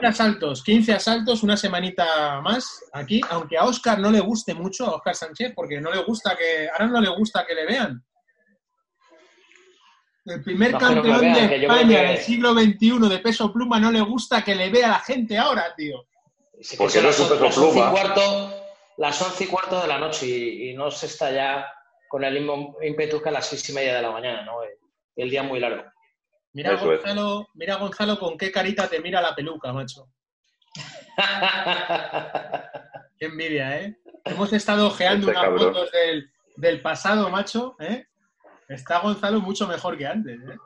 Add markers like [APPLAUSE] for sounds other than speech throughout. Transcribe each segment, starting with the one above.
15 asaltos, 15 asaltos, una semanita más aquí, aunque a Oscar no le guste mucho, a Oscar Sánchez, porque no le gusta que, ahora no le gusta que le vean. El primer No, campeón vean, de España que- del siglo XXI de peso pluma no le gusta que le vea la gente ahora, tío. Porque no es un las, peso las once y pluma. cuarto, las once y cuarto de la noche y, y no se está ya con el mismo ímpetu que a las seis y media de la mañana, ¿no? El, el día muy largo. Mira Eso es. Gonzalo, mira Gonzalo con qué carita te mira la peluca, macho. [LAUGHS] Qué envidia, ¿eh? Hemos estado ojeando Este unas cabrón. fotos del, del pasado, macho, ¿eh? Está Gonzalo mucho mejor que antes, ¿eh?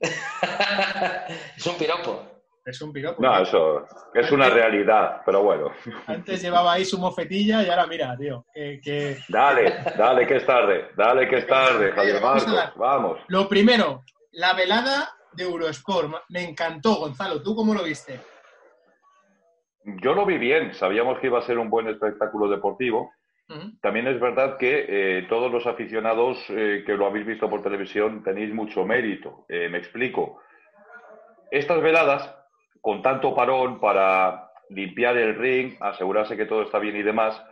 [LAUGHS] es un piropo. Es un piropo. No, eso es una realidad, pero bueno. Antes llevaba ahí su mofetilla y ahora mira, tío, que- Dale, dale que es tarde, dale que es tarde, Javier Marcos, vamos. Lo primero, la velada de Eurosport. Me encantó, Gonzalo. ¿Tú cómo lo viste? Yo lo vi bien, sabíamos que iba a ser un buen espectáculo deportivo. También es verdad que eh, todos los aficionados eh, que lo habéis visto por televisión tenéis mucho mérito. Eh, me explico. Estas veladas, con tanto parón para limpiar el ring, asegurarse que todo está bien y demás,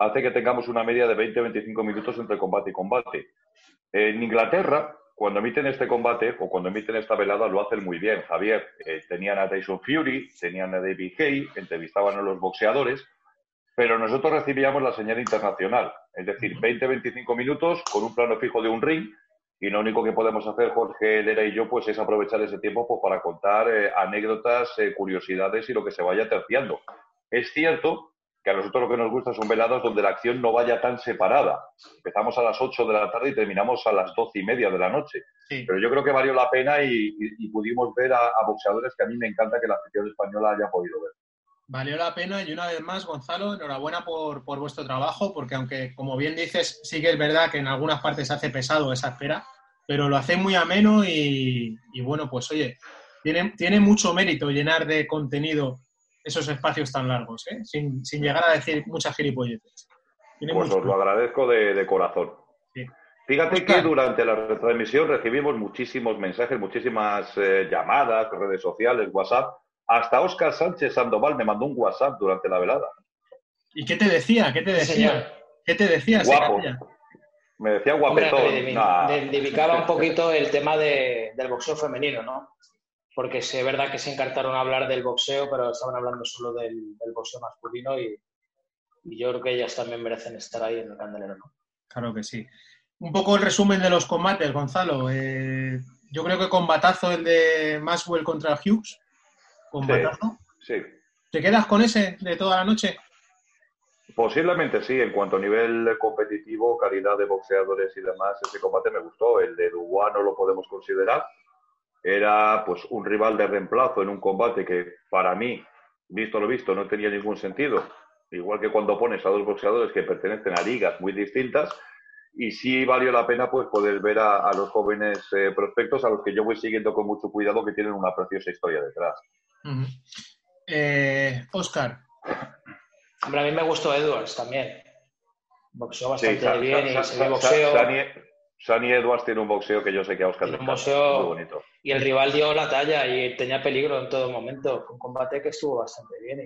hace que tengamos una media de 20-25 minutos entre combate y combate. En Inglaterra, cuando emiten este combate o cuando emiten esta velada, lo hacen muy bien, Javier. Eh, tenían a Tyson Fury, tenían a David Hay, entrevistaban a los boxeadores, pero nosotros recibíamos la señal internacional, es decir, 20-25 minutos con un plano fijo de un ring y lo único que podemos hacer Jorge Lera y yo pues es aprovechar ese tiempo pues, para contar eh, anécdotas, eh, curiosidades y lo que se vaya terciando. Es cierto que a nosotros lo que nos gusta son veladas donde la acción no vaya tan separada. Empezamos a las 8 de la tarde y terminamos a las 12 y media de la noche. Sí. Pero yo creo que valió la pena y, y- y pudimos ver a, a boxeadores que a mí me encanta que la afición española haya podido ver. Valió la pena y una vez más, Gonzalo, enhorabuena por, por vuestro trabajo, porque aunque, como bien dices, sí que es verdad que en algunas partes se hace pesado esa espera, pero lo hacéis muy ameno y, y bueno, pues oye, tiene, tiene mucho mérito llenar de contenido esos espacios tan largos, ¿eh? sin, sin llegar a decir muchas gilipolleces. Tiene Pues mucho os lo agradezco de, de corazón. Sí. Fíjate Oscar. que durante la retransmisión recibimos muchísimos mensajes, muchísimas eh, llamadas, redes sociales, WhatsApp. Hasta Óscar Sánchez Sandoval me mandó un WhatsApp durante la velada. ¿Y qué te decía? ¿Qué te decía? ¿Qué te decía? Guapo. Me decía Hombre, guapetón. Nah. reivindicaba un poquito el tema de- del boxeo femenino, ¿no? Porque es verdad que se encartaron a hablar del boxeo, pero estaban hablando solo del, del boxeo masculino y, y yo creo que ellas también merecen estar ahí en el candelero, ¿no? Claro que sí. Un poco el resumen de los combates, Gonzalo. Eh, yo creo que combatazo el de Maxwell contra Hughes. Combatazo. Sí, ¿Te quedas con ese de toda la noche? posiblemente sí. En cuanto a nivel competitivo, calidad de boxeadores y demás, ese combate me gustó. El de Dubois no lo podemos considerar. Era pues un rival de reemplazo en un combate que para mí, visto lo visto, no tenía ningún sentido. Igual que cuando pones a dos boxeadores que pertenecen a ligas muy distintas. Y sí valió la pena pues poder ver a, a los jóvenes eh, prospectos a los que yo voy siguiendo con mucho cuidado que tienen una preciosa historia detrás. Ujú. Eh, Oscar, Hombre, a mí me gustó Edwards también. Boxeó bastante bien y se ve Sa- boxeo. Sani, Sani Edwards tiene un boxeo que yo sé que a Oscar le encanta. boxeo- Muy bonito. Y el rival dio la talla y tenía peligro en todo momento. Fue un combate que estuvo bastante bien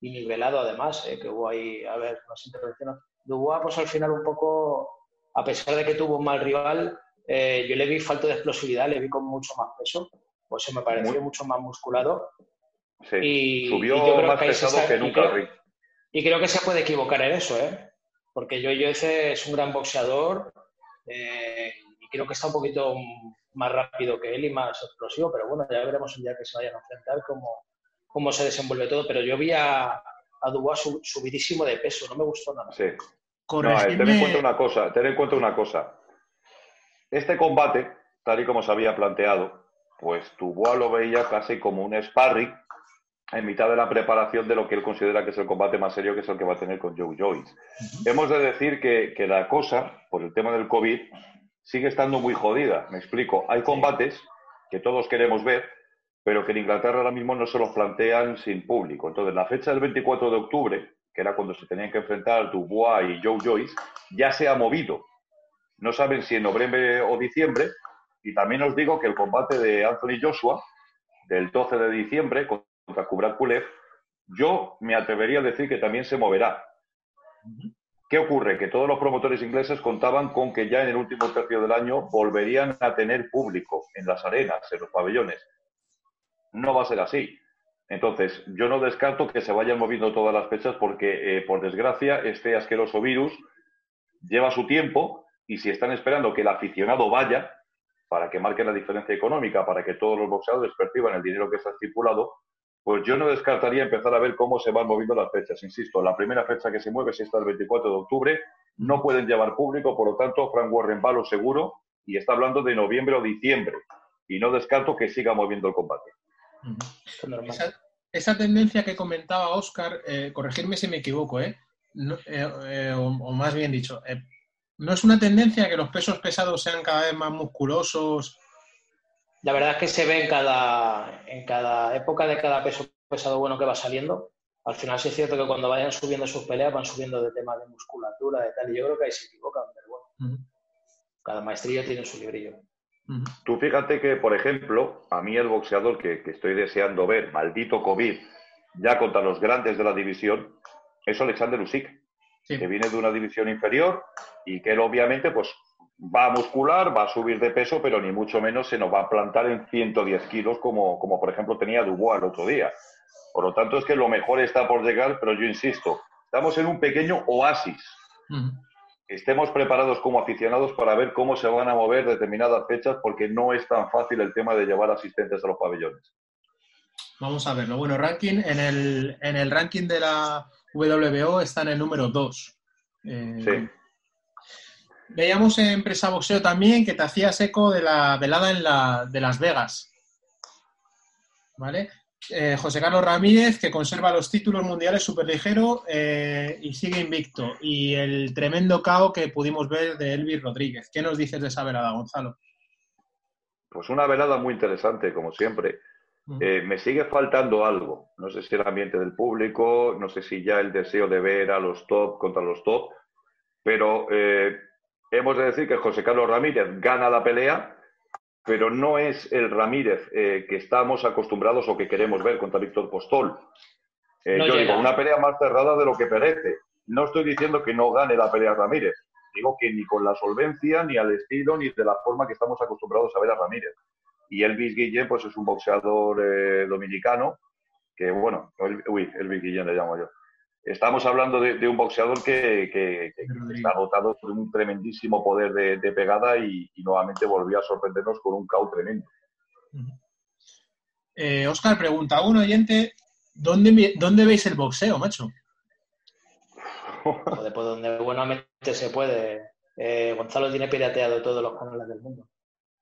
y, y nivelado además, eh, que hubo ahí, a ver, unas intervenciones. Dubois, pues al final un poco, a pesar de que tuvo un mal rival, eh, yo le vi falta de explosividad, le vi con mucho más peso, pues se me pareció Muy- mucho más musculado. Sí. Y, Subió y yo creo más que pesado que y nunca creo- al ring. y creo que se puede equivocar en eso, ¿eh? Porque yo ese es un gran boxeador eh, y creo que está un poquito más rápido que él y más explosivo, pero bueno, ya veremos el día que se vayan a enfrentar cómo, cómo se desenvuelve todo. Pero yo vi a, a Dubois subidísimo de peso, no me gustó nada. Sí. ten en cuenta una cosa, ten en cuenta una cosa. Este combate, tal y como se había planteado, pues Dubois lo veía casi como un sparring en mitad de la preparación de lo que él considera que es el combate más serio, que es el que va a tener con Joe Joyce. Hemos de decir que, que, la cosa, por el tema del COVID, sigue estando muy jodida. Me explico. Hay combates que todos queremos ver, pero que en Inglaterra ahora mismo no se los plantean sin público. Entonces, la fecha del 24 de octubre, que era cuando se tenían que enfrentar Dubois y Joe Joyce, ya se ha movido. No saben si en noviembre o diciembre. Y también os digo que el combate de Anthony Joshua, del 12 de diciembre, contra Kubrat Kulev, yo me atrevería a decir que también se moverá. ¿Qué ocurre? Que todos los promotores ingleses contaban con que ya en el último tercio del año volverían a tener público en las arenas, en los pabellones. No va a ser así. Entonces, yo no descarto que se vayan moviendo todas las fechas porque, eh, por desgracia, este asqueroso virus lleva su tiempo y si están esperando que el aficionado vaya para que marque la diferencia económica, para que todos los boxeadores perciban el dinero que está estipulado, pues yo no descartaría empezar a ver cómo se van moviendo las fechas. Insisto, la primera fecha que se mueve es esta el 24 de octubre. No pueden llevar público, por lo tanto, Frank Warren va lo seguro y está hablando de noviembre o diciembre. Y no descarto que siga moviendo el combate. esa, tendencia que comentaba Oscar, eh, corregirme si me equivoco, ¿eh? eh, eh o, más bien dicho, ¿no es una tendencia que los pesos pesados sean cada vez más musculosos la verdad es que se ve en cada, en cada época de cada peso pesado bueno que va saliendo. Al final sí es cierto que cuando vayan subiendo sus peleas van subiendo de tema de musculatura, de tal, y yo creo que ahí se equivocan, pero bueno. Cada maestrillo tiene su librillo. Tú fíjate que, por ejemplo, a mí el boxeador que, estoy deseando ver, maldito COVID, ya contra los grandes de la división, es Alexander Usyk, que viene de una división inferior y que él obviamente pues va a muscular, va a subir de peso, pero ni mucho menos se nos va a plantar en 110 kilos como, como por ejemplo tenía Dubois el otro día. Por lo tanto, es que lo mejor está por llegar, pero yo insisto, estamos en un pequeño oasis. Estemos preparados como aficionados para ver cómo se van a mover determinadas fechas, porque no es tan fácil el tema de llevar asistentes a los pabellones. Vamos a verlo. Bueno, ranking en el, en el ranking de la WBO está en el número 2. Eh, sí. Veíamos en Presa Boxeo también que te hacías eco de la velada en la, de Las Vegas. ¿Vale? Eh, José Carlos Ramírez, que conserva los títulos mundiales superligero eh, y sigue invicto. Y el tremendo caos que pudimos ver de Elvis Rodríguez. ¿Qué nos dices de esa velada, Gonzalo? Pues una velada muy interesante, como siempre. Eh, me sigue faltando algo. No sé si el ambiente del público, no sé si ya el deseo de ver a los top contra los top, pero hemos de decir que José Carlos Ramírez gana la pelea, pero no es el Ramírez eh, que estamos acostumbrados o que queremos ver contra Víctor Postol. Eh, yo digo, una pelea más cerrada de lo que parece. No estoy diciendo que no gane la pelea Ramírez. Digo que ni con la solvencia, ni al estilo, ni de la forma que estamos acostumbrados a ver a Ramírez. Y Elvis Guillén, pues es un boxeador eh, dominicano, que bueno, uy, Elvis Guillén le llamo yo Estamos hablando de, un boxeador que, está dotado de un tremendísimo poder de, pegada y, nuevamente volvió a sorprendernos con un caos tremendo. Oscar eh, pregunta a un oyente, ¿dónde, ¿dónde veis el boxeo, macho? Joder, pues donde buenamente se puede. Eh, Gonzalo tiene pirateado todos los canales del mundo.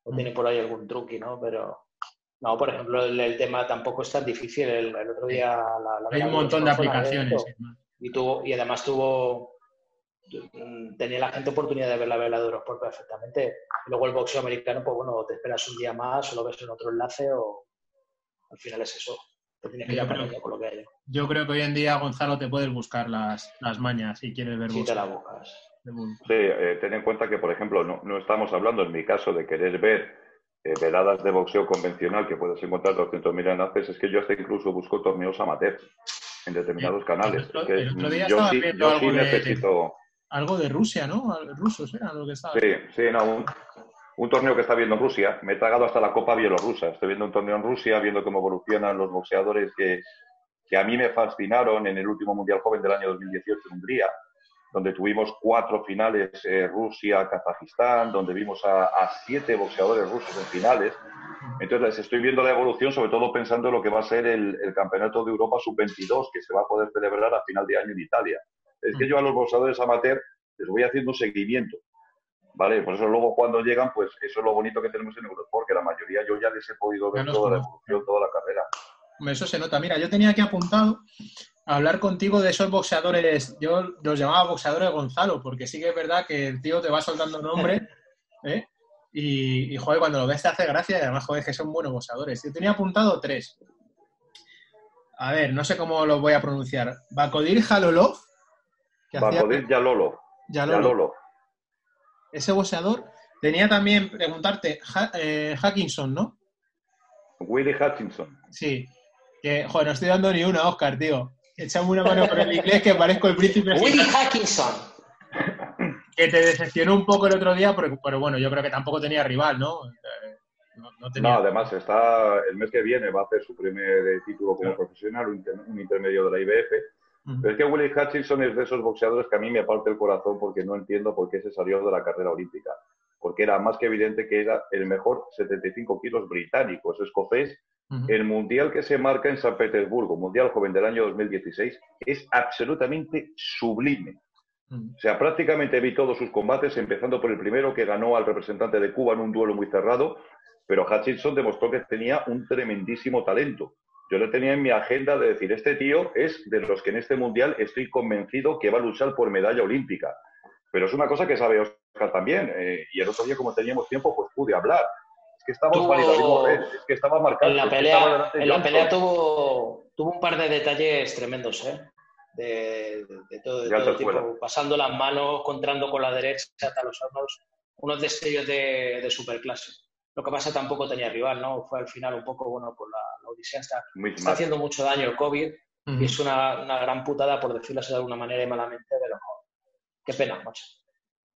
O tiene por ahí algún truqui, ¿no? Pero no, por ejemplo, el, tema tampoco es tan difícil. El, otro día... La, Hay un montón de aplicaciones. Y, tuvo, y además tuvo... Tenía la gente oportunidad de ver la vela de Eurosport perfectamente. luego el boxeo americano, pues bueno, te esperas un día más o lo ves en otro enlace o... Al final es eso. Te tienes que ir aprendiendo con lo que hay. Yo creo que hoy en día, Gonzalo, te puedes buscar las, las mañas si quieres ver Si te la buscas. Sí, eh, ten en cuenta que, por ejemplo, no, no estamos hablando, en mi caso, de querer ver eh, veladas de boxeo convencional que puedes encontrar 200.000 enlaces, es que yo hasta incluso busco torneos amateur en determinados canales. yo sí, necesito... algo de Rusia, ¿no? Rusos era lo que estaba. Sí, sí, no, un, torneo que está viendo en Rusia. Me he tragado hasta la Copa Bielorrusa. Estoy viendo un torneo en Rusia, viendo cómo evolucionan los boxeadores que, que a mí me fascinaron en el último Mundial Joven del año 2018 en Hungría. Donde tuvimos cuatro finales eh, Rusia, Kazajistán, donde vimos a, siete boxeadores rusos en finales. Entonces estoy viendo la evolución, sobre todo pensando en lo que va a ser el, Campeonato de Europa Sub-22, que se va a poder celebrar a final de año en Italia. Es que yo a los boxeadores amateur les voy haciendo un seguimiento. ¿Vale? Por eso luego cuando llegan, pues eso es lo bonito que tenemos en Eurosport, que la mayoría yo ya les he podido ver toda la evolución, toda la carrera. Eso se nota. Mira, yo tenía aquí apuntado hablar contigo de esos boxeadores. Yo los llamaba boxeadores Gonzalo, porque sí que es verdad que el tío te va soltando nombre. [LAUGHS] ¿eh? Y, joder, cuando lo ves te hace gracia y además, joder, que son buenos boxeadores. Yo tenía apuntado tres. A ver, no sé cómo los voy a pronunciar. Bakodir Jalolov. Bakodir Yalolo. Yalolo. Ese boxeador. Tenía también, preguntarte, eh, Hackinson, ¿no? Willy Hutchinson. Sí. Que, joder, no estoy dando ni una, Oscar, tío. Echame una mano por el inglés que parezco el príncipe. Willy Hackinson. Que te decepcionó un poco el otro día, pero, bueno, yo creo que tampoco tenía rival, ¿no? No, además está el mes que viene va a hacer su primer eh, título como profesional, un, intermedio de la IBF. Pero es que Willy Hutchinson es de esos boxeadores que a mí me parte el corazón porque no entiendo por qué se salió de la carrera olímpica. Porque era más que evidente que era el mejor 75 kilos británico, es escocés, el mundial que se marca en San Petersburgo, Mundial Joven del año 2016, es absolutamente sublime. O sea, prácticamente vi todos sus combates, empezando por el primero que ganó al representante de Cuba en un duelo muy cerrado, pero Hutchinson demostró que tenía un tremendísimo talento. Yo le tenía en mi agenda de decir, este tío es de los que en este mundial estoy convencido que va a luchar por medalla olímpica. Pero es una cosa que sabe Oscar también, eh, y el otro día, como teníamos tiempo, pues pude hablar que es que estaba marcado. En la pelea, en la pelea tuvo, tuvo un par de detalles tremendos, ¿eh? De, todo, de tipo, pasando las manos, contrando con la derecha hasta los hornos, unos destellos de, de superclase. Lo que pasa tampoco tenía rival, ¿no? Fue al final un poco, bueno, con la, Odisea está, está haciendo mucho daño el COVID y es una, una, gran putada, por decirlo de alguna manera y malamente, pero qué pena, macho.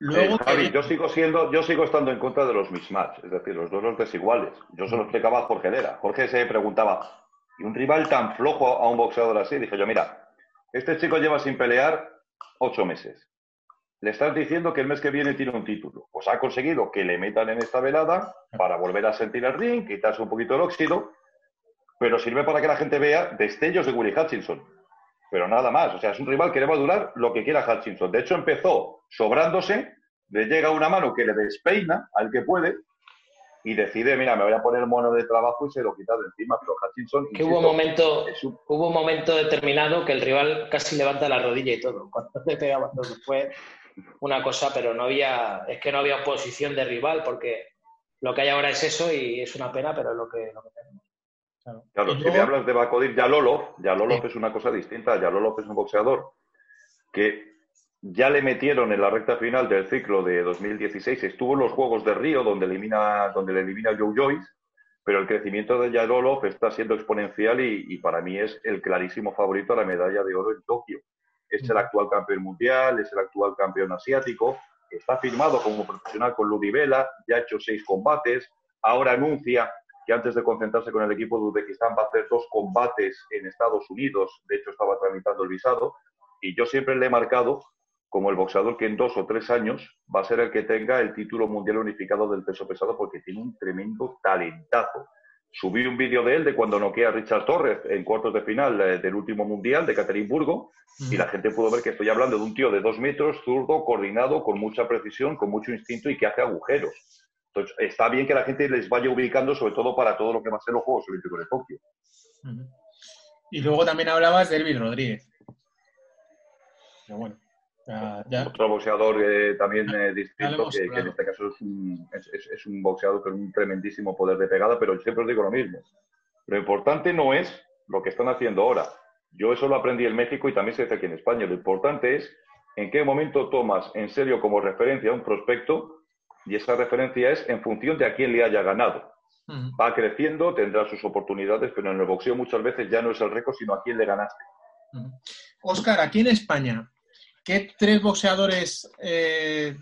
Luego, Javi, yo sigo siendo, yo sigo estando en contra de los mismatch, es decir, los duelos desiguales. Yo se lo explicaba a Jorge Lera. Jorge se preguntaba, ¿y un rival tan flojo a un boxeador así? Dije yo, mira, este chico lleva sin pelear ocho meses. Le estás diciendo que el mes que viene tiene un título. Pues ha conseguido que le metan en esta velada para volver a sentir el ring, quitarse un poquito el óxido, pero sirve para que la gente vea destellos de Willie Hutchinson pero nada más. O sea, es un rival que le va a durar lo que quiera Hutchinson. De hecho, empezó sobrándose, le llega una mano que le despeina al que puede y decide, mira, me voy a poner mono de trabajo y se lo quita de encima. Pero Hutchinson... Que hubo, un momento, hubo un momento determinado que el rival casi levanta la rodilla y todo. [LAUGHS] Cuando le pegaba todo. Fue una cosa, pero no había... Es que no había oposición de rival porque lo que hay ahora es eso y es una pena, pero es lo que, lo que tenemos. Claro, si me hablas de Bakodir Yalolov, Yalolov es una cosa distinta. Yalolov es un boxeador que ya le metieron en la recta final del ciclo de 2016. Estuvo en los Juegos de Río, donde, elimina, donde le elimina Joe Joyce, pero el crecimiento de Yalolov está siendo exponencial y, para mí es el clarísimo favorito a la medalla de oro en Tokio. Es el actual campeón mundial, es el actual campeón asiático, está firmado como profesional con Ludivela, ya ha hecho seis combates, ahora anuncia que antes de concentrarse con el equipo de Uzbekistán va a hacer dos combates en Estados Unidos, de hecho estaba tramitando el visado, y yo siempre le he marcado como el boxeador que en dos o tres años va a ser el que tenga el título mundial unificado del peso pesado porque tiene un tremendo talentazo. Subí un vídeo de él de cuando noquea a Richard Torres en cuartos de final eh, del último mundial de Caterimburgo y la gente pudo ver que estoy hablando de un tío de dos metros, zurdo, coordinado, con mucha precisión, con mucho instinto y que hace agujeros. Entonces, está bien que la gente les vaya ubicando, sobre todo para todo lo que va a ser los Juegos Olímpicos de Tokio. Y luego también hablabas de Elvin Rodríguez. Pero bueno, Otro boxeador eh, también eh, distinto, que, en este caso es un, es, un boxeador con un tremendísimo poder de pegada, pero siempre os digo lo mismo. Lo importante no es lo que están haciendo ahora. Yo eso lo aprendí en México y también se dice aquí en España. Lo importante es en qué momento tomas en serio como referencia a un prospecto y esa referencia es en función de a quién le haya ganado. Va creciendo, tendrá sus oportunidades, pero en el boxeo muchas veces ya no es el récord, sino a quién le ganaste. Oscar, aquí en España, ¿qué tres boxeadores eh,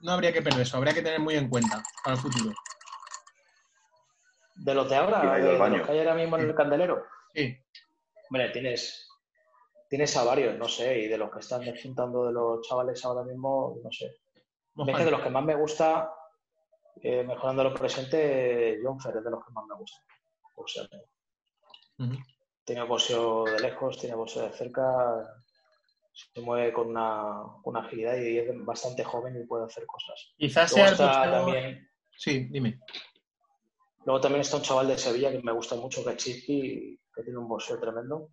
no habría que perder eso? Habría que tener muy en cuenta para el futuro. ¿De los de ahora? ¿De, los que hay ahora mismo en el candelero? Sí. Hombre, tienes tienes a varios, no sé, y de los que están juntando de los chavales ahora mismo, no sé. Es de los que más me gusta, eh, mejorando lo presente, John Fer es de los que más me gusta. O sea, Tiene boxeo de lejos, tiene boxeo de cerca, se mueve con una, una, agilidad y es bastante joven y puede hacer cosas. Quizás sea el también. Sí, dime. Luego también está un chaval de Sevilla que me gusta mucho, que es Chispi, que tiene un boxeo tremendo.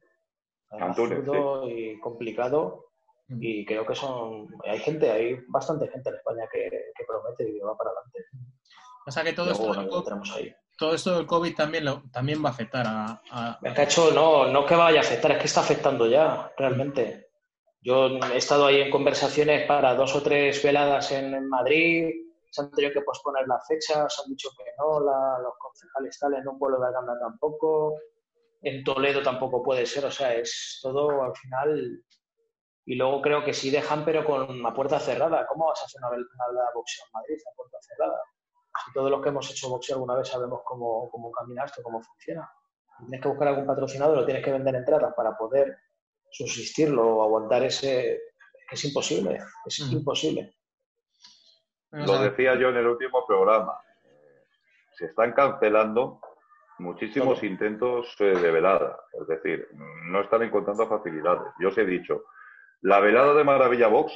Absurdo y complicado. Mm. Y creo que son. Hay gente, hay bastante gente en España que, promete y que va para adelante. Pasa que todo esto, del COVID, ahí. todo esto del COVID también, lo, también va a afectar a. a... Es que ha hecho, no, no que vaya a afectar, es que está afectando ya, realmente. Yo he estado ahí en conversaciones para dos o tres veladas en, Madrid, se han tenido que posponer las fechas, han dicho que no, los concejales tales no puedo dar gana tampoco, en Toledo tampoco puede ser, o sea, es todo al final. Y luego creo que sí dejan, pero con una puerta cerrada. ¿Cómo vas a hacer una, velada de boxeo en Madrid a puerta cerrada? Si todos los que hemos hecho boxeo alguna vez sabemos cómo, cómo camina esto, cómo funciona. Tienes que buscar algún patrocinador, lo tienes que vender entradas para poder subsistirlo o aguantar ese... Es imposible, es imposible. Lo decía yo en el último programa. Se están cancelando muchísimos intentos eh, de velada. Es decir, no están encontrando facilidades. Yo os he dicho, la velada de Maravilla Box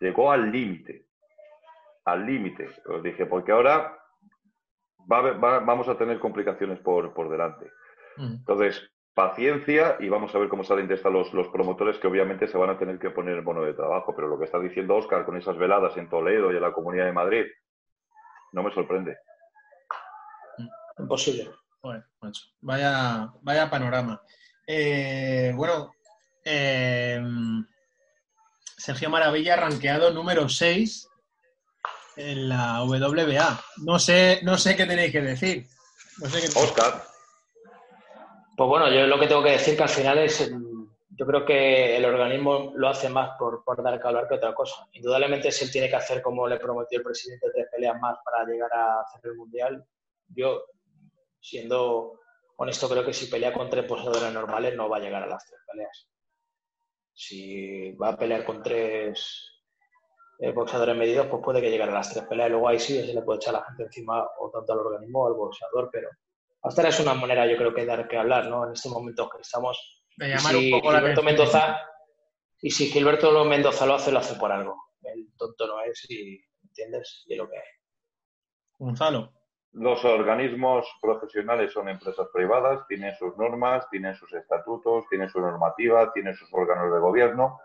llegó al límite. Al límite. Os dije, porque ahora vamos a tener complicaciones por, por delante. Entonces, paciencia y vamos a ver cómo salen de esta los, los promotores que obviamente se van a tener que poner el bono de trabajo. Pero lo que está diciendo Oscar con esas veladas en Toledo y en la Comunidad de Madrid, no me sorprende. Imposible. vaya, vaya panorama. Eh, bueno, eh, Sergio Maravilla rankeado número 6 en la WBA. No sé, no sé qué tenéis que decir. Oscar. Pues bueno, yo lo que tengo que decir que al final es, yo creo que el organismo lo hace más por, dar que hablar que otra cosa. Indudablemente, si él tiene que hacer como le prometió el presidente, tres peleas más para llegar a hacer el mundial, yo, siendo honesto, creo que si pelea con tres posadores normales no va a llegar a las tres peleas. Si va a pelear con tres eh, boxeadores medidos, pues puede que llegue a las tres peleas. Luego ahí sí se le puede echar a la gente encima o tanto al organismo o al boxeador, pero hasta es una manera, yo creo, que dar que hablar, ¿no? En este momento que estamos. De llamar un poco Gilberto Mendoza, y si Gilberto Mendoza lo hace, lo hace por algo. El tonto no es y, ¿entiendes? Y lo que hay. Gonzalo. Los organismos profesionales son empresas privadas, tienen sus normas, tienen sus estatutos, tienen su normativa, tienen sus órganos de gobierno.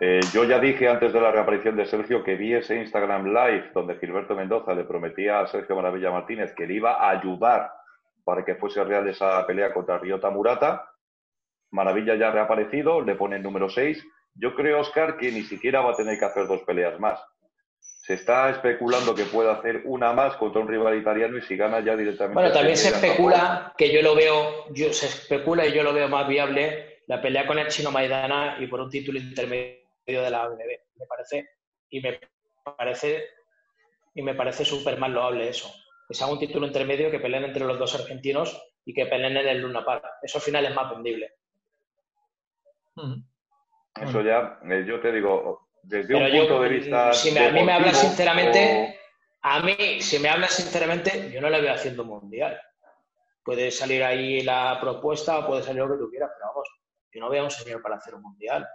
Eh, yo ya dije antes de la reaparición de Sergio que vi ese Instagram Live donde Gilberto Mendoza le prometía a Sergio Maravilla Martínez que le iba a ayudar para que fuese real esa pelea contra Ryota Murata. Maravilla ya ha reaparecido, le pone el número 6. Yo creo, Oscar, que ni siquiera va a tener que hacer dos peleas más. Se está especulando que pueda hacer una más contra un rival italiano y si gana ya directamente. Bueno, también se especula, que yo lo veo, yo, se especula y yo lo veo más viable, la pelea con el chino Maidana y por un título intermedio de la ABB. Me parece, y me parece, y me parece súper mal loable eso que sea un título intermedio, que peleen entre los dos argentinos y que peleen en el Luna Park. Eso al final es más vendible. Eso ya, eh, yo te digo, desde un punto de vista. Si a mí me hablas sinceramente, a mí, si me hablas sinceramente, yo no le veo haciendo mundial. Puede salir ahí la propuesta o puede salir lo que tú quieras, pero vamos, yo no veo a un señor para hacer un mundial.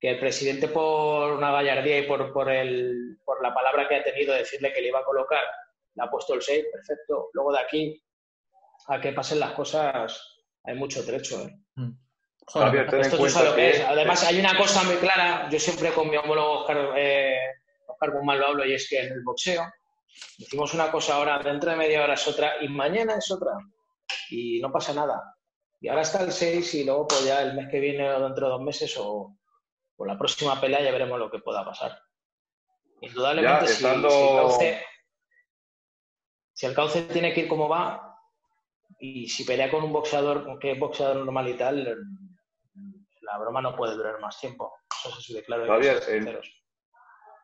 Que el presidente, por una gallardía y por, por, el, por la palabra que ha tenido, decirle que le iba a colocar le ha puesto el 6, perfecto. Luego de aquí a que pasen las cosas hay mucho trecho. ¿eh? Mm. Además, hay una cosa muy clara. Yo siempre con mi homólogo Oscar, eh, Oscar Guzmán lo hablo y es que en el boxeo decimos una cosa ahora, dentro de media hora es otra y mañana es otra. Y no pasa nada. Y ahora está el 6 y luego pues ya el mes que viene o dentro de dos meses o, o la próxima pelea ya veremos lo que pueda pasar. Indudablemente, si, si el cauce tiene que ir como va, y si pelea con un boxeador que es boxeador normal y tal, la broma no puede durar más tiempo. Eso se declara. en,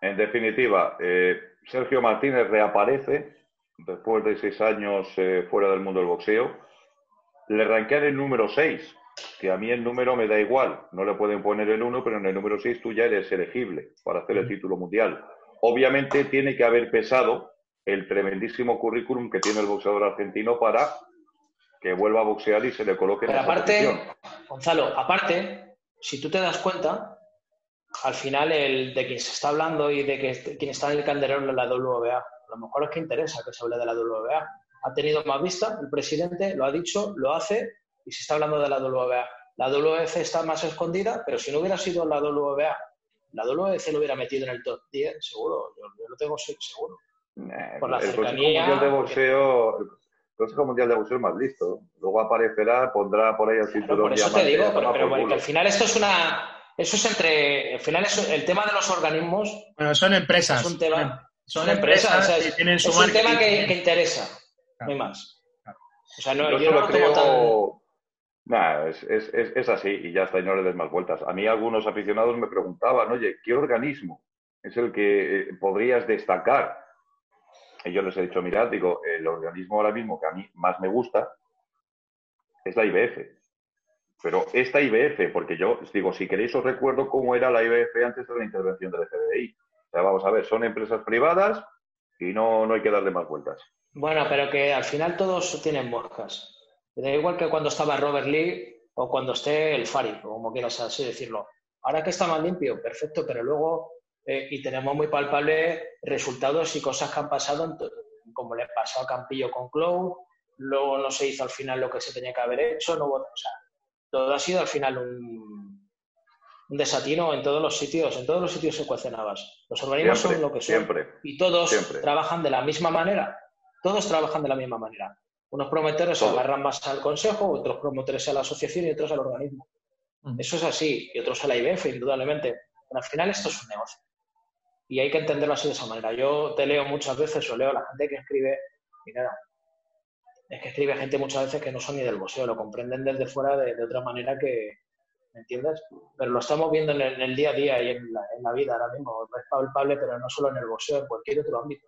en, definitiva, eh, Sergio Martínez reaparece después de seis años eh, fuera del mundo del boxeo. Le ranquean el número 6. que a mí el número me da igual. No le pueden poner el 1, pero en el número 6 tú ya eres elegible para hacer el título mundial. Obviamente tiene que haber pesado el tremendísimo currículum que tiene el boxeador argentino para que vuelva a boxear y se le coloque en aparte, Gonzalo, aparte, si tú te das cuenta, al final el de quien se está hablando y de que quien está en el candelero de la WBA, a lo mejor es que interesa que se hable de la WBA. Ha tenido más vista, el presidente lo ha dicho, lo hace y se está hablando de la WBA. La WF está más escondida, pero si no hubiera sido la WBA, la WF lo hubiera metido en el top 10, seguro, yo, lo tengo seguro. por la el cercanía. Mundial de boxeo, Consejo Mundial de Boxeo es más listo. Luego aparecerá, pondrá por ahí el cinturón. por eso te digo, pero, al final esto es una. Eso es entre. Al final, el tema de los organismos. Bueno, son empresas. Es un tema. Son, empresas, que tienen su Es un tema que, interesa, no hay más. O sea, no, yo, no lo creo... Nah, es, es, es, así y ya está, y no le des más vueltas. A mí algunos aficionados me preguntaban, oye, ¿qué organismo es el que eh, podrías destacar? Y yo les he dicho, mirad, digo, el organismo ahora mismo que a mí más me gusta es la IBF. Pero esta IBF, porque yo digo, si queréis os recuerdo cómo era la IBF antes de la intervención del FBI. O sea, vamos a ver, son empresas privadas y no, no hay que darle más vueltas. Bueno, pero que al final todos tienen moscas. Da igual que cuando estaba Robert Lee o cuando esté el Fari, como quieras así decirlo. Ahora que está más limpio, perfecto, pero luego, eh, y tenemos muy palpables resultados y cosas que han pasado, como le pasó a Campillo con Cloud, luego no se hizo al final lo que se tenía que haber hecho, no o sea, todo ha sido al final un, desatino en todos los sitios, en todos los sitios ecuacionabas. Los organismos son lo que son. y todos trabajan de la misma manera. Todos trabajan de la misma manera. Unos promotores se agarran más al consejo, otros promotores a la asociación y otros al organismo. Eso es así, y otros a la IBF, indudablemente. Pero al final esto es un negocio. Y hay que entenderlo así de esa manera. Yo te leo muchas veces o leo a la gente que escribe, y nada, es que escribe gente muchas veces que no son ni del boxeo, lo comprenden desde fuera de, otra manera que, ¿me entiendes? Pero lo estamos viendo en el, día a día y en la, en la, vida ahora mismo. Es palpable, pero no solo en el boxeo, en cualquier otro ámbito.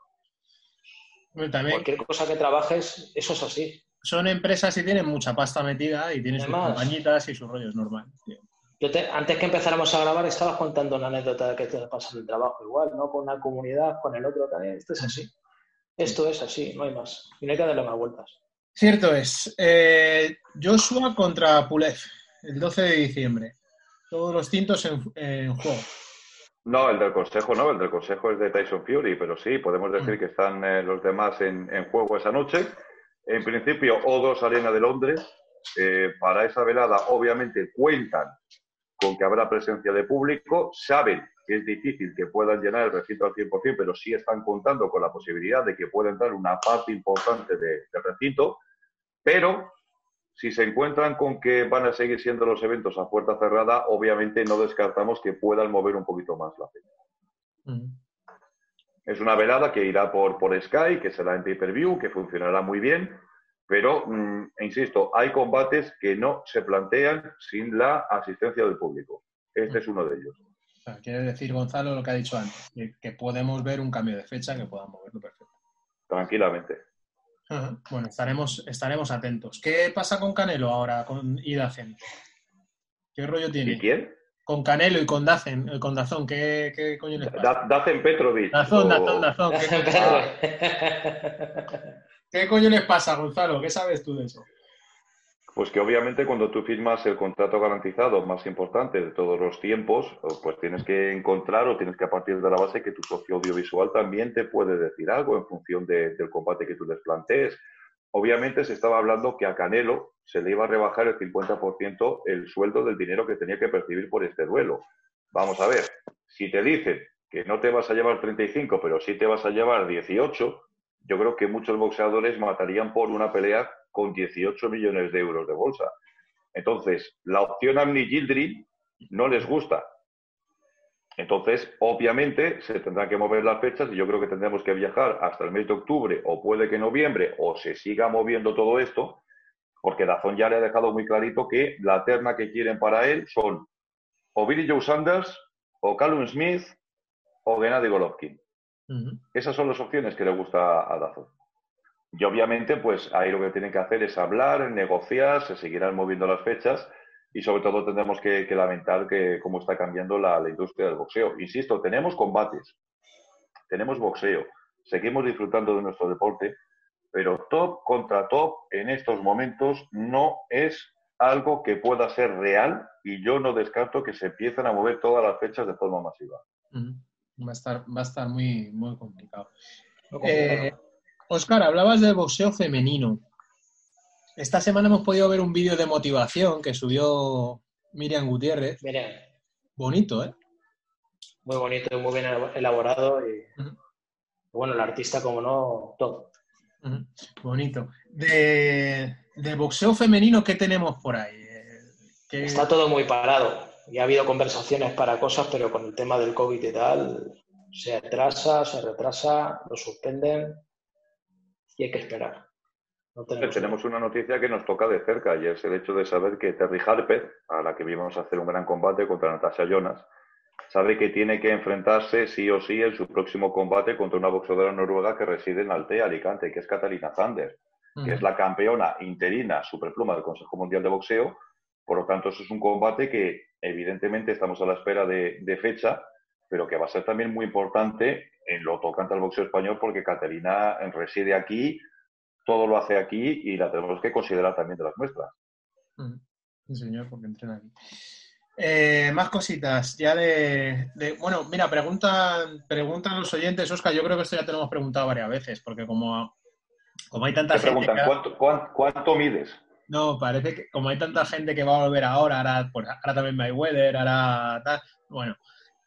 Cualquier cosa que trabajes, eso es así. Son empresas y tienen mucha pasta metida y tienen sus compañitas y sus rollos normales. Yo antes que empezáramos a grabar estabas contando una anécdota de que te pasa en el trabajo igual, ¿no? Con una comunidad, con el otro también. Esto es así. Esto es así, no hay más. Y no hay que darle más vueltas. Cierto es. Eh, Joshua contra Pulev, el 12 de diciembre. Todos los cintos en juego. No, el del Consejo no, el del Consejo es de Tyson Fury, pero sí, podemos decir que están eh, los demás en, juego esa noche. En principio, O2 Arena de Londres. Eh, para esa velada, obviamente, cuentan con que habrá presencia de público. Saben que es difícil que puedan llenar el recinto al 100%, pero sí están contando con la posibilidad de que pueda entrar una parte importante del recinto. Pero si se encuentran con que van a seguir siendo los eventos a puerta cerrada, obviamente no descartamos que puedan mover un poquito más la fecha. Es una velada que irá por, por Sky, que será en pay-per-view, que funcionará muy bien, pero, mm, insisto, hay combates que no se plantean sin la asistencia del público. Este es uno de ellos. quiere decir, Gonzalo, lo que ha dicho antes, que, que podemos ver un cambio de fecha que pueda moverlo perfecto. Tranquilamente. Bueno, estaremos, estaremos atentos. ¿Qué pasa con Canelo ahora, con Idacen? ¿Qué rollo tiene? ¿Y quién? Con Canelo y con Dacen, eh, con Dazón, ¿qué, qué coño les pasa? Dacen Petrovic. Dazón, Dazón, Dazón. ¿Qué [LAUGHS] coño les pasa, Gonzalo? ¿Qué sabes tú de eso? Pues que obviamente cuando tú firmas el contrato garantizado más importante de todos los tiempos, pues tienes que encontrar o tienes que a partir de la base que tu socio audiovisual también te puede decir algo en función del combate que tú les plantees. Obviamente se estaba hablando que a Canelo se le iba a rebajar el 50% el sueldo del dinero que tenía que percibir por este duelo. Vamos a ver, si te dicen que no te vas a llevar 35, pero sí te vas a llevar 18, yo creo que muchos boxeadores matarían por una pelea con 18 millones de euros de bolsa. Entonces, la opción Amni Gildri no les gusta. Entonces, obviamente, se tendrán que mover las fechas y yo creo que tendremos que viajar hasta el mes de octubre o puede que noviembre o se siga moviendo todo esto, porque Dazón ya le ha dejado muy clarito que la terna que quieren para él son o Billy Joe Sanders, o Callum Smith, o Gennady Golovkin. Esas son las opciones que le gusta a Dazón. Y obviamente, pues ahí lo que tienen que hacer es hablar, negociar, se seguirán moviendo las fechas y sobre todo tendremos que, lamentar que cómo está cambiando la, industria del boxeo. Insisto, tenemos combates, tenemos boxeo, seguimos disfrutando de nuestro deporte, pero top contra top en estos momentos no es algo que pueda ser real y yo no descarto que se empiecen a mover todas las fechas de forma masiva. Va a estar, va a estar muy, muy complicado. Oscar, eh, hablabas del boxeo femenino. Esta semana hemos podido ver un vídeo de motivación que subió Miriam Gutiérrez. Miriam. Bonito, ¿eh? Muy bonito, muy bien elaborado y bueno, el artista, como no, todo. Bonito. De, boxeo femenino, ¿qué tenemos por ahí? Está todo muy parado. Y ha habido conversaciones para cosas, pero con el tema del COVID y tal, se atrasa, se retrasa, lo suspenden y hay que esperar. tenemos... una noticia que nos toca de cerca y es el hecho de saber que Terry Harper, a la que vimos hacer un gran combate contra Natasha Jonas, sabe que tiene que enfrentarse sí o sí en su próximo combate contra una boxeadora noruega que reside en Altea, Alicante, que es Catalina Zander, que es la campeona interina superpluma del Consejo Mundial de Boxeo. Por lo tanto, eso es un combate que evidentemente estamos a la espera de fecha pero que va a ser también muy importante en lo tocante al boxeo español porque Caterina reside aquí, todo lo hace aquí y la tenemos que considerar también de las nuestras. Sí, señor, porque entrena aquí. Eh, más cositas, ya de, Bueno, mira, preguntan, preguntan los oyentes, Oscar, yo creo que esto ya te lo hemos preguntado varias veces, porque como, como hay tanta gente... Preguntan, ¿cuánto, mides? No, parece que como hay tanta gente que va a volver ahora, ahora, pues, ahora también Mayweather, ahora tal... Bueno,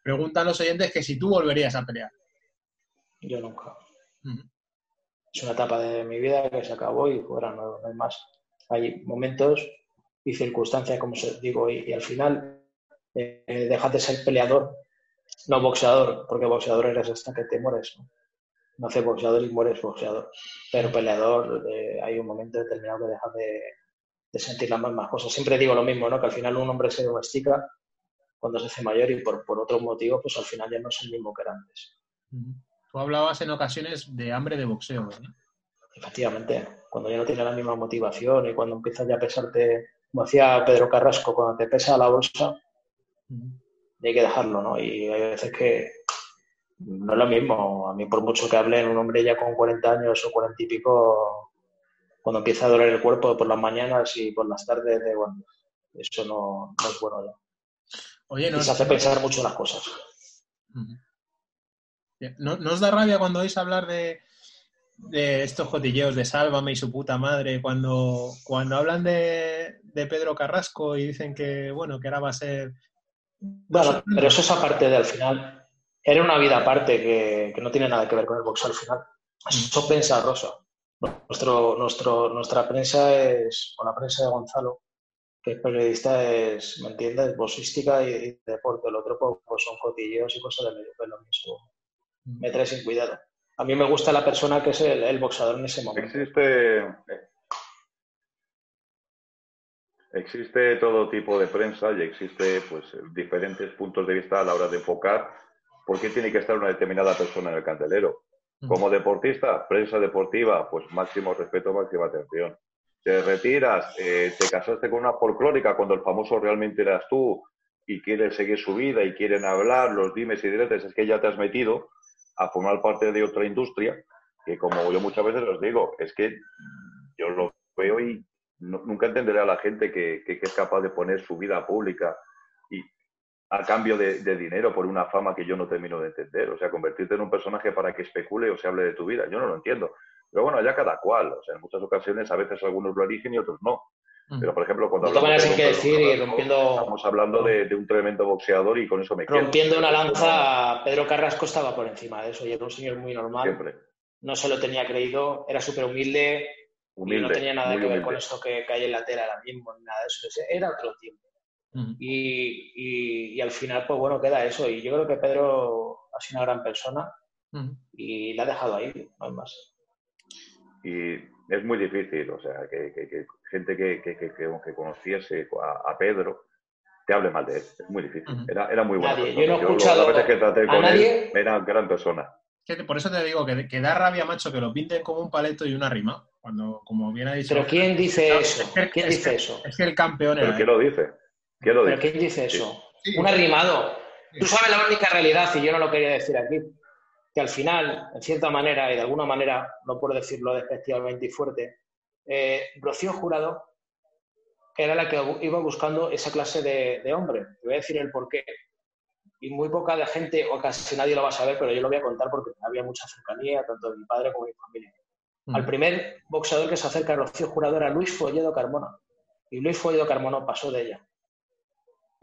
Preguntan los oyentes que si tú volverías a pelear. Yo nunca. Es una etapa de mi vida que se acabó y fuera, no, hay más. Hay momentos y circunstancias, como se digo, y, al final eh, dejas de ser peleador, no boxeador, porque boxeador eres hasta que te mueres. No, no haces boxeador y mueres boxeador. Pero peleador, eh, hay un momento determinado que dejas de, de sentir las mismas cosas. Siempre digo lo mismo, ¿no? Que al final un hombre se domestica cuando se hace mayor y por, por otros motivos, pues al final ya no es el mismo que era antes. Tú hablabas en ocasiones de hambre de boxeo, ¿verdad? Efectivamente, cuando ya no tiene la misma motivación y cuando empiezas ya a pesarte, como hacía Pedro Carrasco, cuando te pesa la bolsa, hay que dejarlo, ¿no? Y hay veces que no es lo mismo. A mí, por mucho que hable un hombre ya con 40 años o 40 y pico, cuando empieza a doler el cuerpo por las mañanas y por las tardes, de, bueno, eso no, no es bueno ya. Oye, nos... hace pensar mucho las cosas. ¿No, os da rabia cuando oís hablar de, estos cotilleos de Sálvame y su puta madre, cuando, cuando hablan de, Pedro Carrasco y dicen que, bueno, que ahora va a ser... Bueno, pero eso es aparte de al final. Era una vida aparte que, no tiene nada que ver con el boxeo al final. Eso piensa Rosa. Nuestro, nuestro, nuestra prensa es, con la prensa de Gonzalo, que periodista es, ¿me entiendes? Boxística y, deporte. El otro pues, pues, son cotilleos y cosas de medio pelo mismo. Mm. Me trae sin cuidado. A mí me gusta la persona que es el, boxeador en ese momento. Existe, existe todo tipo de prensa y existe pues diferentes puntos de vista a la hora de enfocar por qué tiene que estar una determinada persona en el candelero. Como deportista, prensa deportiva, pues máximo respeto, máxima atención. Te retiras, eh, te casaste con una folclórica cuando el famoso realmente eras tú y quieres seguir su vida y quieren hablar, los dimes y diretes, es que ya te has metido a formar parte de otra industria que como yo muchas veces os digo, es que yo lo veo y nunca entenderé a la gente que, es capaz de poner su vida pública y a cambio de, de, dinero por una fama que yo no termino de entender. O sea, convertirte en un personaje para que especule o se hable de tu vida. Yo no lo entiendo. Pero bueno, ya cada cual. O sea, en muchas ocasiones a veces algunos lo eligen y otros no. Mm. Pero, por ejemplo, cuando hablamos de que decir y rompiendo... Estamos hablando de, un tremendo boxeador y con eso me. Rompiendo una lanza, Pedro Carrasco estaba por encima de eso y era un señor muy normal. Siempre. No se lo tenía creído, era súper humilde, y no tenía nada que ver con esto que, cae en la tela ahora mismo, ni nada de eso. Era otro tiempo. Y, y, al final, pues bueno, queda eso. Y yo creo que Pedro ha sido una gran persona y la ha dejado ahí, no hay más y es muy difícil, o sea, que, gente que, que, conociese a, Pedro te hable mal de él. Es muy difícil. Era, era muy bueno. Yo no he escuchado que traté con Él, era gran persona. Por eso te digo que, da rabia, macho, que lo pinten como un paleto y una rima. Cuando, como bien ha dicho. Pero ¿quién dice eso? ¿Quién dice eso? Es que el campeón era. ¿Pero quién lo dice? ¿Quién lo ¿Pero dice? quién dice eso? Sí. Un arrimado. Sí. Tú sabes la única realidad, y yo no lo quería decir aquí, que al final, en cierta manera, y de alguna manera, no puedo decirlo despectivamente y fuerte, eh, Rocío Jurado era la que iba buscando esa clase de, de hombre. Te voy a decir el por qué. Y muy poca de gente, o casi nadie lo va a saber, pero yo lo voy a contar porque había mucha cercanía, tanto de mi padre como de mi familia. Mm. Al primer boxeador que se acerca a Rocío Jurado era Luis Folledo Carmona. Y Luis Folledo Carmona pasó de ella.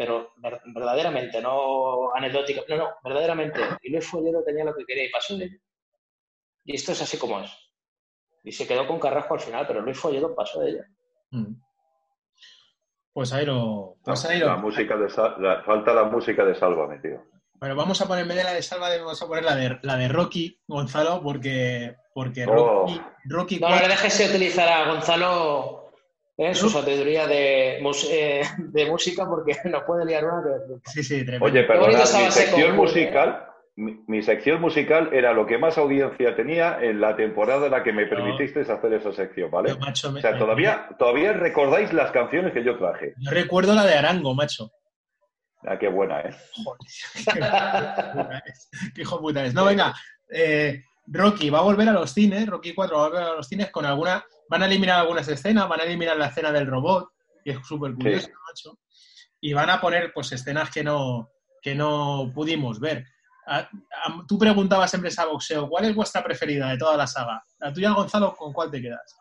Pero ver- verdaderamente, no anecdótica, no, no, verdaderamente. Y Luis Folledo tenía lo que quería y pasó de ella. Y esto es así como es. Y se quedó con Carrasco al final, pero Luis Folledo pasó de ella. Mm. Pues ahí lo. Pues ahí La música de la- falta la música de Sálvame, tío. Bueno, vamos a poner en vez de la de Salva, vamos a poner la de, la de Rocky, Gonzalo, porque, porque Oh. Rocky, Rocky No, no le 4 dejes utilizar a Gonzalo en su sabiduría de, eh, [LAUGHS] de música porque [LAUGHS] nos puede liar una que... Sí, sí, tremendo. Oye, estaba mi sección ¿eh? musical, mi, mi sección musical era lo que más audiencia tenía en la temporada en la que me permitisteis hacer esa sección, ¿vale? Yo, macho, me- O sea, me- todavía, todavía recordáis las canciones que yo traje. Yo recuerdo la de Arango, macho. Ah, qué buena, ¿eh? Joder, [LAUGHS] qué hijo de puta es. No, venga, eh, Rocky va a volver a los cines, Rocky 4 va a volver a los cines con alguna. Van a eliminar algunas escenas, van a eliminar la escena del robot, que es súper curioso, Sí. macho. Y van a poner pues escenas que no, que no pudimos ver. A- a- tú preguntabas en Presa Boxeo, ¿cuál es vuestra preferida de toda la saga? La tuya, Gonzalo, ¿con cuál te quedas?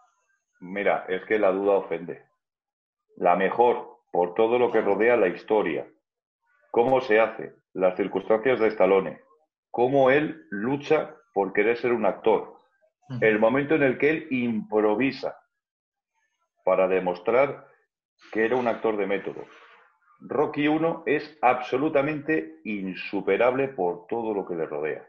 Mira, es que la duda ofende. La mejor, por todo lo que rodea la historia. Cómo se hace, las circunstancias de Stallone. Cómo él lucha por querer ser un actor. El momento en el que él improvisa para demostrar que era un actor de método. Rocky 1 es absolutamente insuperable por todo lo que le rodea.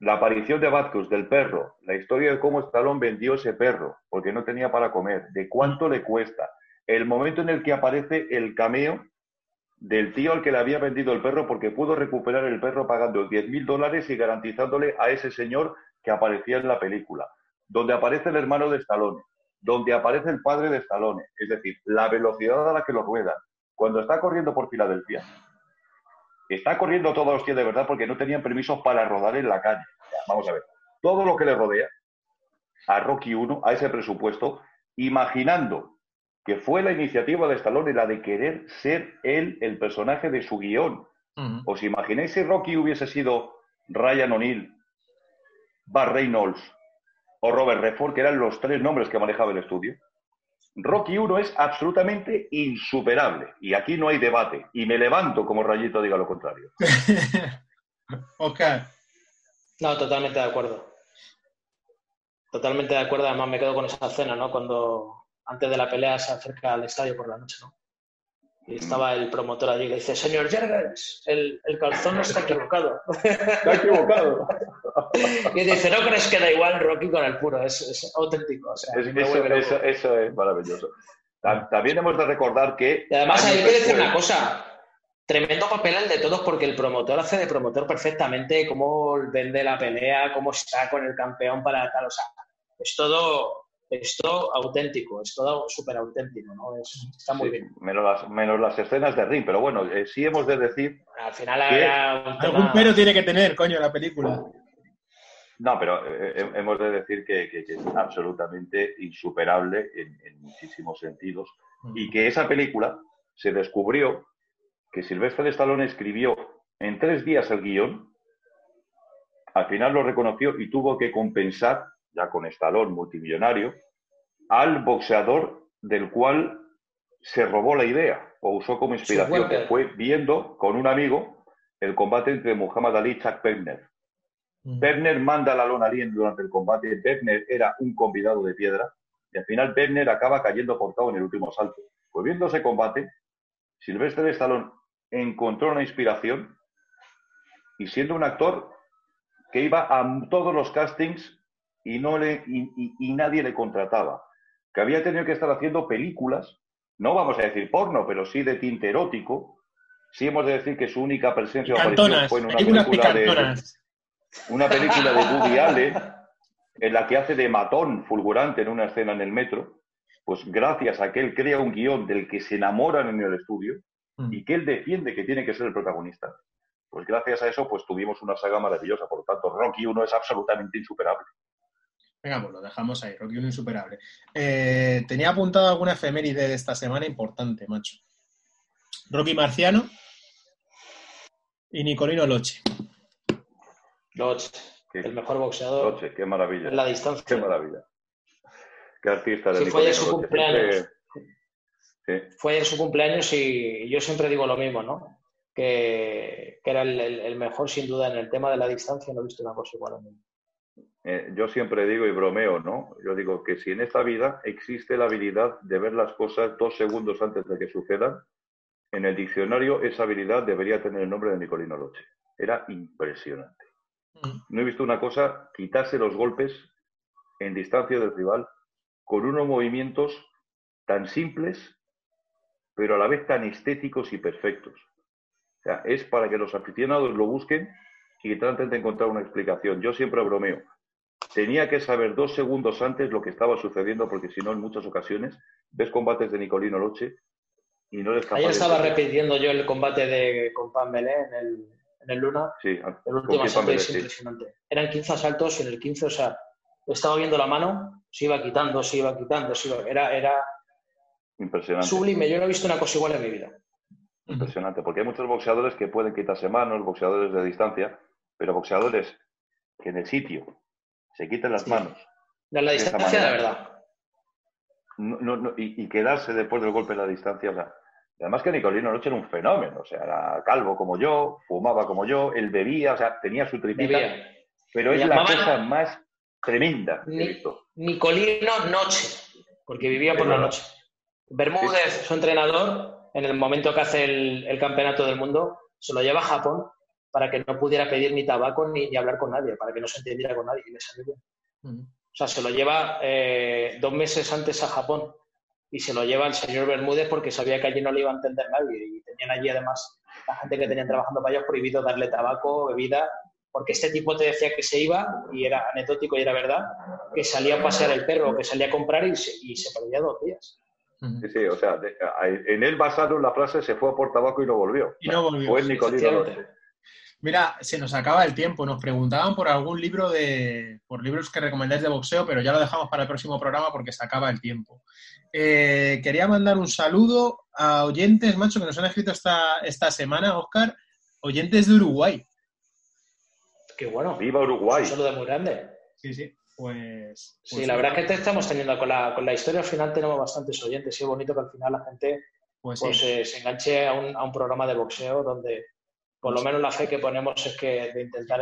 La aparición de Batkus, del perro, la historia de cómo Stallone vendió ese perro porque no tenía para comer, de cuánto le cuesta, el momento en el que aparece el cameo del tío al que le había vendido el perro porque pudo recuperar el perro pagando 10 mil dólares y garantizándole a ese señor que aparecía en la película, donde aparece el hermano de Stallone, donde aparece el padre de Stallone, es decir, la velocidad a la que lo ruedan. Cuando está corriendo por Filadelfia, está corriendo toda hostia de verdad porque no tenían permisos para rodar en la calle. O sea, Vamos a ver, todo lo que le rodea a Rocky 1, a ese presupuesto, imaginando que fue la iniciativa de Stallone la de querer ser él el personaje de su guion. ¿Os imagináis si Rocky hubiese sido Ryan O'Neill, Bar Reynolds o Robert Redford, que eran los tres nombres que manejaba el estudio? Rocky 1 es absolutamente insuperable y aquí no hay debate. Y me levanto como Rayito diga lo contrario. [LAUGHS] Oscar, No, totalmente de acuerdo. Totalmente de acuerdo. Además, me quedo con esa escena, ¿no? Cuando antes de la pelea se acerca al estadio por la noche, ¿no? Y estaba el promotor allí y le dice, señor Jergens, el, el calzón no está equivocado. [LAUGHS] Está equivocado. [LAUGHS] y dice, ¿no crees que da igual Rocky con el puro? Es, es auténtico. O sea, Es- eso, eso- eso es maravilloso. Ta- También hemos de recordar que... Y además, hay que decir después- una cosa. Tremendo papel el de todos porque el promotor hace de promotor perfectamente cómo vende la pelea, cómo está con el campeón para tal. O sea, es todo, es todo auténtico, es todo súper auténtico, ¿no? Es- está muy Sí, bien. Menos las, menos las escenas de ring, pero bueno, eh, sí hemos de decir Al final tema... algún pero tiene que tener, coño, la película. No, pero eh, eh, hemos de decir que, que- que es absolutamente insuperable en, en muchísimos sentidos. Y que esa película se descubrió que Sylvester Stallone escribió en tres días el guion, al final lo reconoció y tuvo que compensar, ya con Stallone multimillonario, al boxeador del cual se robó la idea o usó como inspiración, que fue viendo con un amigo el combate entre Muhammad Ali y Chuck Berner. Werner manda la lona alien durante el combate. Werner era un convidado de piedra y al final Werner acaba cayendo portado en el último salto. Pues viendo ese combate, Sylvester Stallone encontró una inspiración y siendo un actor que iba a todos los castings y, no le, y, y- y nadie le contrataba, que había tenido que estar haciendo películas, no vamos a decir porno, pero sí de tinte erótico. Sí hemos de decir que su única presencia fue en una película de. Una película de Woody Allen en la que hace de matón fulgurante en una escena en el metro, pues gracias a que él crea un guion del que se enamoran en el estudio, mm. y que él defiende que tiene que ser el protagonista. Pues gracias a eso, pues tuvimos una saga maravillosa. Por lo tanto, Rocky 1 es absolutamente insuperable. Venga, pues lo dejamos ahí, Rocky 1 insuperable. Eh, tenía apuntado alguna efeméride de esta semana importante, macho. Rocky Marciano y Nicolino Loche. Loche, el mejor boxeador. Loche, qué maravilla. En la distancia. Qué maravilla. Qué artista de sí, fue su cumpleaños. Fue su cumpleaños y yo siempre digo lo mismo, ¿no? Que, era el, mejor sin duda en el tema de la distancia, no he visto una cosa igual a mí. Eh, yo siempre digo y bromeo, ¿no? Yo digo que si en esta vida existe la habilidad de ver las cosas dos segundos antes de que sucedan, en el diccionario esa habilidad debería tener el nombre de Nicolino Loche. Era impresionante. Mm. No he visto una cosa quitarse los golpes en distancia del rival con unos movimientos tan simples, pero a la vez tan estéticos y perfectos. O sea, es para que los aficionados lo busquen y traten de encontrar una explicación. Yo siempre bromeo. Tenía que saber dos segundos antes lo que estaba sucediendo, porque si no, en muchas ocasiones ves combates de Nicolino Loche y no les Ahí estaba repitiendo yo el combate de con en el, en el Luna. Sí, el último asalto es impresionante. Eran 15 asaltos y en el 15, o sea, estaba viendo la mano, se iba quitando, se iba quitando, se iba... Era, era impresionante. sublime. Yo no he visto una cosa igual en mi vida. Impresionante, porque hay muchos boxeadores que pueden quitarse manos, boxeadores de distancia, pero boxeadores que en el sitio se quiten las manos. De la distancia, de, verdad. y, quedarse después del golpe de la distancia. O sea, además que Nicolino Noche era un fenómeno. O sea, era calvo como yo, fumaba como yo, él bebía, o sea, tenía su tripita. Pero es la cosa más tremenda Nicolino Noche, porque vivía por la noche. Bermúdez, su entrenador, en el momento que hace el, campeonato del mundo, se lo lleva a Japón para que no pudiera pedir ni tabaco ni, hablar con nadie, para que no se entendiera con nadie y le salió bien. O sea, se lo lleva eh, dos meses antes a Japón y se lo lleva el señor Bermúdez porque sabía que allí no le iba a entender nadie y tenían allí además la gente que tenían trabajando para ellos prohibido darle tabaco, bebida, porque este tipo te decía que se iba y era anecdótico y era verdad, que salía a pasear el perro, que salía a comprar y se, y se perdía dos días. Sí, sí, o sea, en él basaron la frase se fue a por tabaco y no volvió. Y no volvió. Fue Nicolino Mira, se nos acaba el tiempo. Nos preguntaban por algún libro de. por libros que recomendáis de boxeo, pero ya lo dejamos para el próximo programa porque se acaba el tiempo. Eh, quería mandar un saludo a oyentes, macho, que nos han escrito esta, esta semana, Oscar, oyentes de Uruguay. Qué bueno. ¡Viva Uruguay! Un saludo muy grande. Sí, sí. Pues, sí, pues la verdad es que te estamos teniendo con la, con la historia al final tenemos bastantes oyentes y es bonito que al final la gente pues, pues eh, se enganche a un, a un programa de boxeo donde por lo menos la fe que ponemos es que de intentar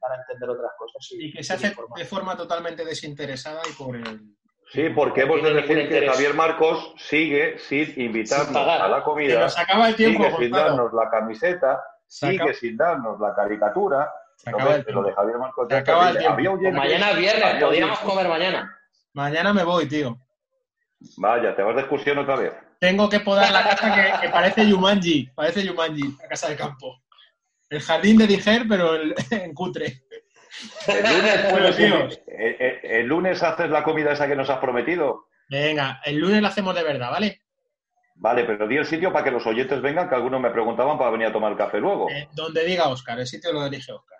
para entender otras cosas. Y, que se hace de forma totalmente desinteresada y por el... Sí, porque hemos de decir que Javier Marcos sigue sin invitarnos a la comida, acaba el tiempo, sigue sin darnos la camiseta, sigue sin darnos la caricatura. Se acaba el Lo de Javier Marcos se acaba el tiempo. mañana es viernes, podríamos comer mañana. Mañana me voy, tío. Vaya, te vas de excursión otra vez. Tengo que podar la casa que, que parece Yumanji, parece Yumanji, la casa de campo. El jardín de Dijer, pero [LAUGHS] en cutre. [LAUGHS] El lunes, haces la comida esa que nos has prometido. Venga, el lunes la hacemos de verdad, ¿vale? Vale, pero di el sitio para que los oyentes vengan, que algunos me preguntaban para venir a tomar el café luego. Eh, donde diga Oscar, el sitio lo elige Oscar.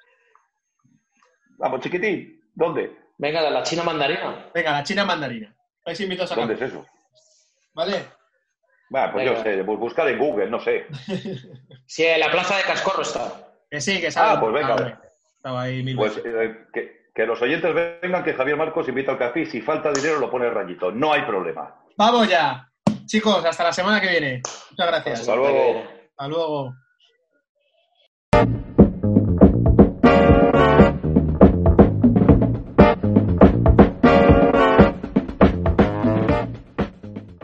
Vamos, chiquitín, ¿dónde? Venga, la China mandarina. Venga, la China mandarina. a ¿Dónde es eso? ¿Vale? Bueno, pues yo sé, buscar en Google, no sé. [LAUGHS] sí, en la plaza de Cascorro está. Que sí, que sabe. Ah, pues venga. Estaba ahí mil pues eh, que, los oyentes vengan, que Javier Marcos invita al café y si falta dinero lo pone rayito. No hay problema. Vamos ya. Chicos, hasta la semana que viene. Muchas gracias. Hasta luego. Hasta luego.